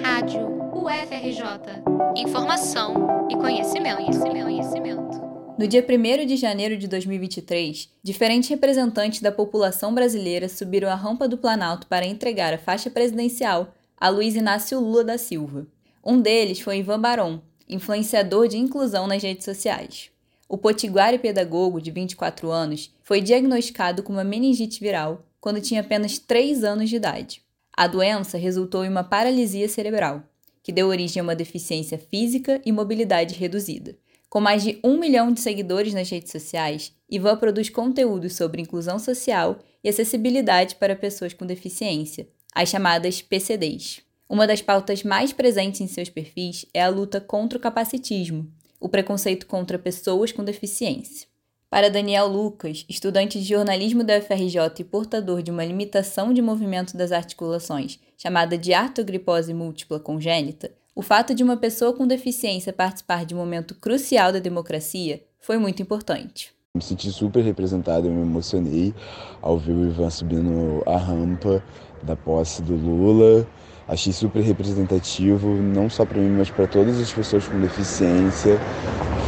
Rádio UFRJ. Informação e conhecimento, conhecimento, conhecimento. No dia 1 de janeiro de 2023, diferentes representantes da população brasileira subiram a rampa do Planalto para entregar a faixa presidencial a Luiz Inácio Lula da Silva. Um deles foi Ivan Baron, influenciador de inclusão nas redes sociais. O potiguar e pedagogo, de 24 anos, foi diagnosticado com uma meningite viral quando tinha apenas 3 anos de idade. A doença resultou em uma paralisia cerebral, que deu origem a uma deficiência física e mobilidade reduzida. Com mais de um milhão de seguidores nas redes sociais, Ivan produz conteúdos sobre inclusão social e acessibilidade para pessoas com deficiência, as chamadas PCDs. Uma das pautas mais presentes em seus perfis é a luta contra o capacitismo, o preconceito contra pessoas com deficiência. Para Daniel Lucas, estudante de jornalismo da UFRJ e portador de uma limitação de movimento das articulações, chamada de artrogripose múltipla congênita, o fato de uma pessoa com deficiência participar de um momento crucial da democracia foi muito importante. Me senti super representado, eu me emocionei ao ver o Ivan subindo a rampa da posse do Lula. Achei super representativo, não só para mim, mas para todas as pessoas com deficiência.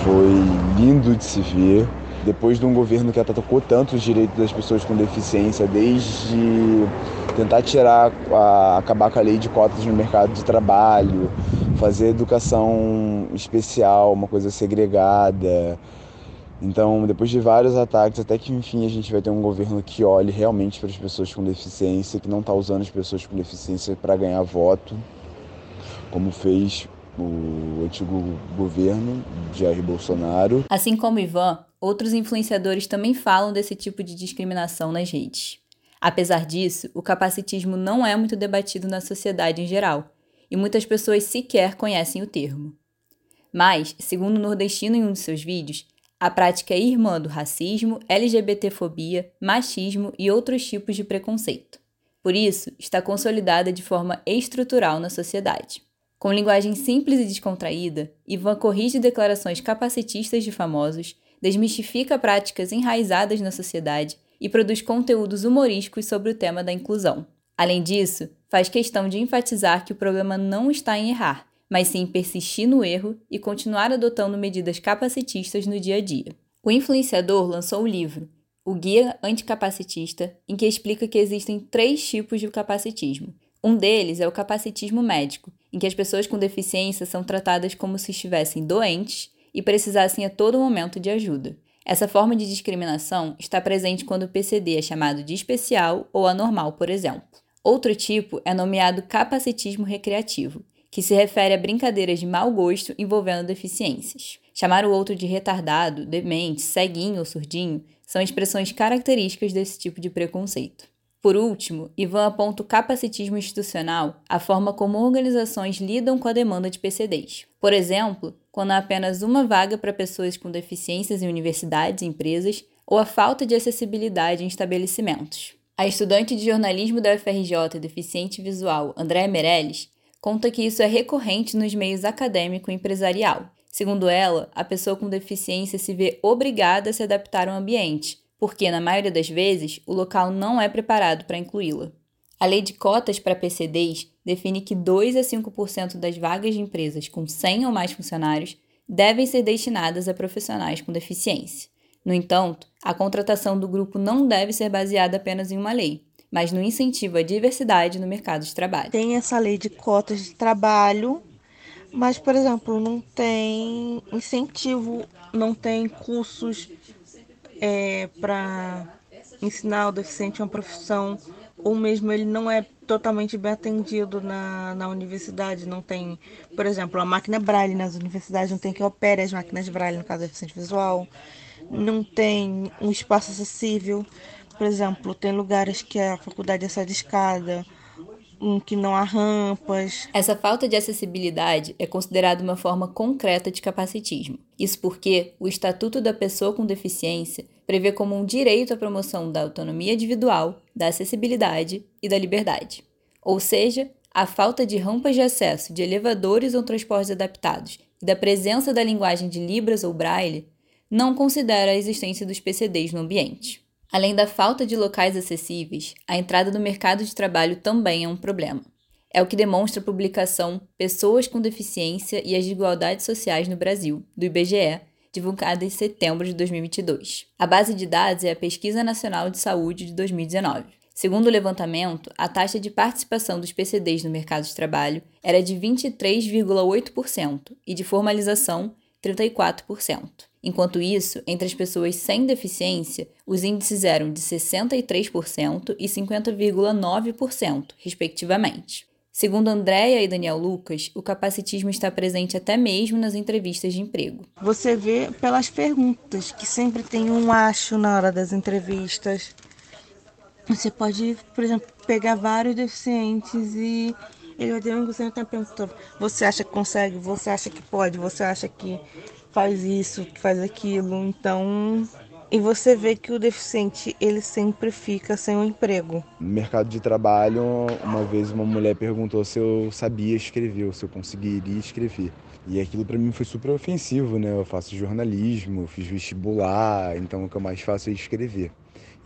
Foi lindo de se ver depois de um governo que atacou tanto os direitos das pessoas com deficiência, desde tentar tirar, a, acabar com a lei de cotas no mercado de trabalho, fazer educação especial, uma coisa segregada. Então, depois de vários ataques, até que enfim a gente vai ter um governo que olhe realmente para as pessoas com deficiência, que não está usando as pessoas com deficiência para ganhar voto, como fez o antigo governo Jair Bolsonaro. Assim como Ivan, outros influenciadores também falam desse tipo de discriminação nas redes. Apesar disso, o capacitismo não é muito debatido na sociedade em geral, e muitas pessoas sequer conhecem o termo. Mas, segundo o nordestino em um de seus vídeos, a prática é irmã do racismo, LGBTfobia, machismo e outros tipos de preconceito. Por isso, está consolidada de forma estrutural na sociedade. Com linguagem simples e descontraída, Ivan corrige declarações capacitistas de famosos, desmistifica práticas enraizadas na sociedade e produz conteúdos humorísticos sobre o tema da inclusão. Além disso, faz questão de enfatizar que o problema não está em errar, mas sim persistir no erro e continuar adotando medidas capacitistas no dia a dia. O influenciador lançou o livro O Guia Anticapacitista, em que explica que existem três tipos de capacitismo. Um deles é o capacitismo médico, em que as pessoas com deficiência são tratadas como se estivessem doentes e precisassem a todo momento de ajuda. Essa forma de discriminação está presente quando o PCD é chamado de especial ou anormal, por exemplo. Outro tipo é nomeado capacitismo recreativo, que se refere a brincadeiras de mau gosto envolvendo deficiências. Chamar o outro de retardado, demente, ceguinho ou surdinho são expressões características desse tipo de preconceito. Por último, Ivan aponta o capacitismo institucional, a forma como organizações lidam com a demanda de PCDs. Por exemplo, quando há apenas uma vaga para pessoas com deficiências em universidades e empresas, ou a falta de acessibilidade em estabelecimentos. A estudante de jornalismo da UFRJ deficiente visual, Andréa Meirelles, conta que isso é recorrente nos meios acadêmico e empresarial. Segundo ela, a pessoa com deficiência se vê obrigada a se adaptar ao ambiente, porque, na maioria das vezes, o local não é preparado para incluí-la. A lei de cotas para PCDs define que 2 a 5% das vagas de empresas com 100 ou mais funcionários devem ser destinadas a profissionais com deficiência. No entanto, a contratação do grupo não deve ser baseada apenas em uma lei, mas no incentivo à diversidade no mercado de trabalho. Tem essa lei de cotas de trabalho, mas, por exemplo, não tem incentivo, não tem cursos é, para ensinar o deficiente uma profissão, ou mesmo ele não é totalmente bem atendido na, na universidade, não tem, por exemplo, a máquina braille nas universidades, não tem que opere as máquinas braille no caso do deficiente visual, não tem um espaço acessível, por exemplo, tem lugares que a faculdade é só de escada, que não há rampas. Essa falta de acessibilidade é considerada uma forma concreta de capacitismo. Isso porque o Estatuto da Pessoa com Deficiência prevê como um direito a promoção da autonomia individual, da acessibilidade e da liberdade. Ou seja, a falta de rampas de acesso, de elevadores ou transportes adaptados e da presença da linguagem de Libras ou Braille não considera a existência dos PCDs no ambiente. Além da falta de locais acessíveis, a entrada no mercado de trabalho também é um problema. É o que demonstra a publicação Pessoas com Deficiência e as Desigualdades Sociais no Brasil, do IBGE, divulgada em setembro de 2022. A base de dados é a Pesquisa Nacional de Saúde de 2019. Segundo o levantamento, a taxa de participação dos PCDs no mercado de trabalho era de 23,8% e de formalização 34%. Enquanto isso, entre as pessoas sem deficiência, os índices eram de 63% e 50,9%, respectivamente. Segundo Andréia e Daniel Lucas, o capacitismo está presente até mesmo nas entrevistas de emprego. Você vê pelas perguntas, que sempre tem um acho na hora das entrevistas. Você pode, por exemplo, pegar vários deficientes e ele vai ter um você perguntando, você acha que consegue, você acha que pode, você acha que faz isso, que faz aquilo. Então, e você vê que o deficiente, ele sempre fica sem um emprego. No mercado de trabalho, uma vez uma mulher perguntou se eu sabia escrever, ou se eu conseguiria escrever. E aquilo para mim foi super ofensivo, né? Eu faço jornalismo, fiz vestibular, então o que eu mais faço é escrever.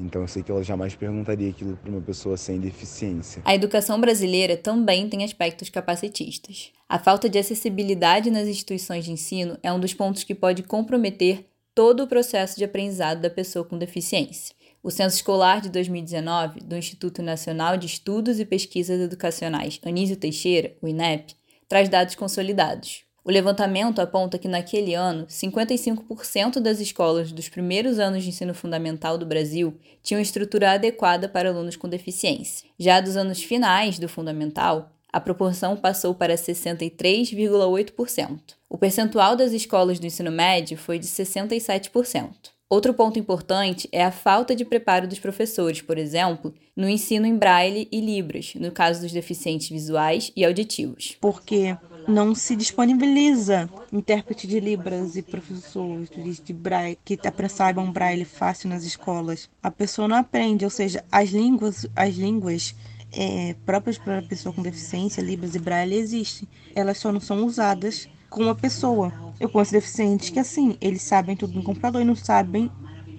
Então eu sei que ela jamais perguntaria aquilo para uma pessoa sem deficiência. A educação brasileira também tem aspectos capacitistas. A falta de acessibilidade nas instituições de ensino é um dos pontos que pode comprometer todo o processo de aprendizado da pessoa com deficiência. O Censo Escolar de 2019, do Instituto Nacional de Estudos e Pesquisas Educacionais Anísio Teixeira, o INEP, traz dados consolidados. O levantamento aponta que naquele ano, 55% das escolas dos primeiros anos de ensino fundamental do Brasil tinham estrutura adequada para alunos com deficiência. Já dos anos finais do fundamental, a proporção passou para 63,8%. O percentual das escolas do ensino médio foi de 67%. Outro ponto importante é a falta de preparo dos professores, por exemplo, no ensino em braille e libras, no caso dos deficientes visuais e auditivos. Porque não se disponibiliza intérprete de libras e professores de braille que saibam braille fácil nas escolas. A pessoa não aprende, ou seja, as línguas, as línguas é, próprias para a pessoa com deficiência, libras e braille existem. Elas só não são usadas com uma pessoa. Eu conheço deficientes que, assim, eles sabem tudo no computador e não sabem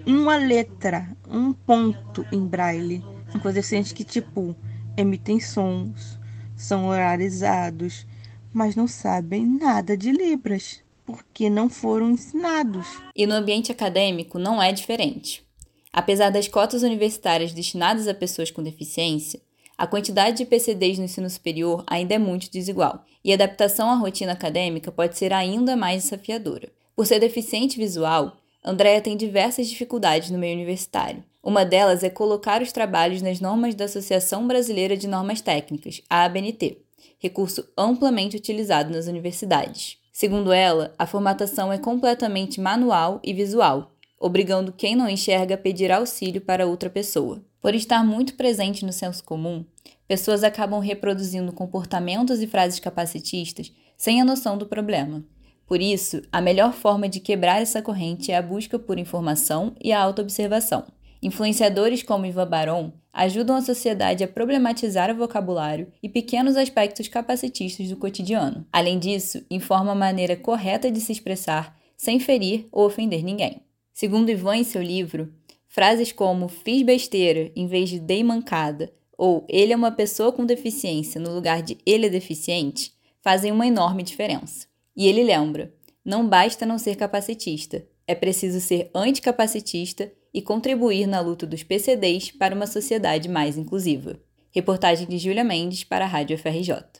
uma letra, um ponto em braille. São deficientes que, tipo, emitem sons, são horarizados, mas não sabem nada de Libras, porque não foram ensinados. E no ambiente acadêmico não é diferente. Apesar das cotas universitárias destinadas a pessoas com deficiência, a quantidade de PCDs no ensino superior ainda é muito desigual, e a adaptação à rotina acadêmica pode ser ainda mais desafiadora. Por ser deficiente visual, Andrea tem diversas dificuldades no meio universitário. Uma delas é colocar os trabalhos nas normas da Associação Brasileira de Normas Técnicas, a ABNT, recurso amplamente utilizado nas universidades. Segundo ela, a formatação é completamente manual e visual, obrigando quem não enxerga a pedir auxílio para outra pessoa. Por estar muito presente no senso comum, pessoas acabam reproduzindo comportamentos e frases capacitistas sem a noção do problema. Por isso, a melhor forma de quebrar essa corrente é a busca por informação e a autoobservação. Influenciadores como Ivan Baron ajudam a sociedade a problematizar o vocabulário e pequenos aspectos capacitistas do cotidiano. Além disso, informa a maneira correta de se expressar sem ferir ou ofender ninguém. Segundo Ivan em seu livro, Frases como fiz besteira em vez de dei mancada ou ele é uma pessoa com deficiência no lugar de ele é deficiente fazem uma enorme diferença. E ele lembra: não basta não ser capacitista, é preciso ser anticapacitista e contribuir na luta dos PCDs para uma sociedade mais inclusiva. Reportagem de Júlia Mendes para a Rádio FRJ.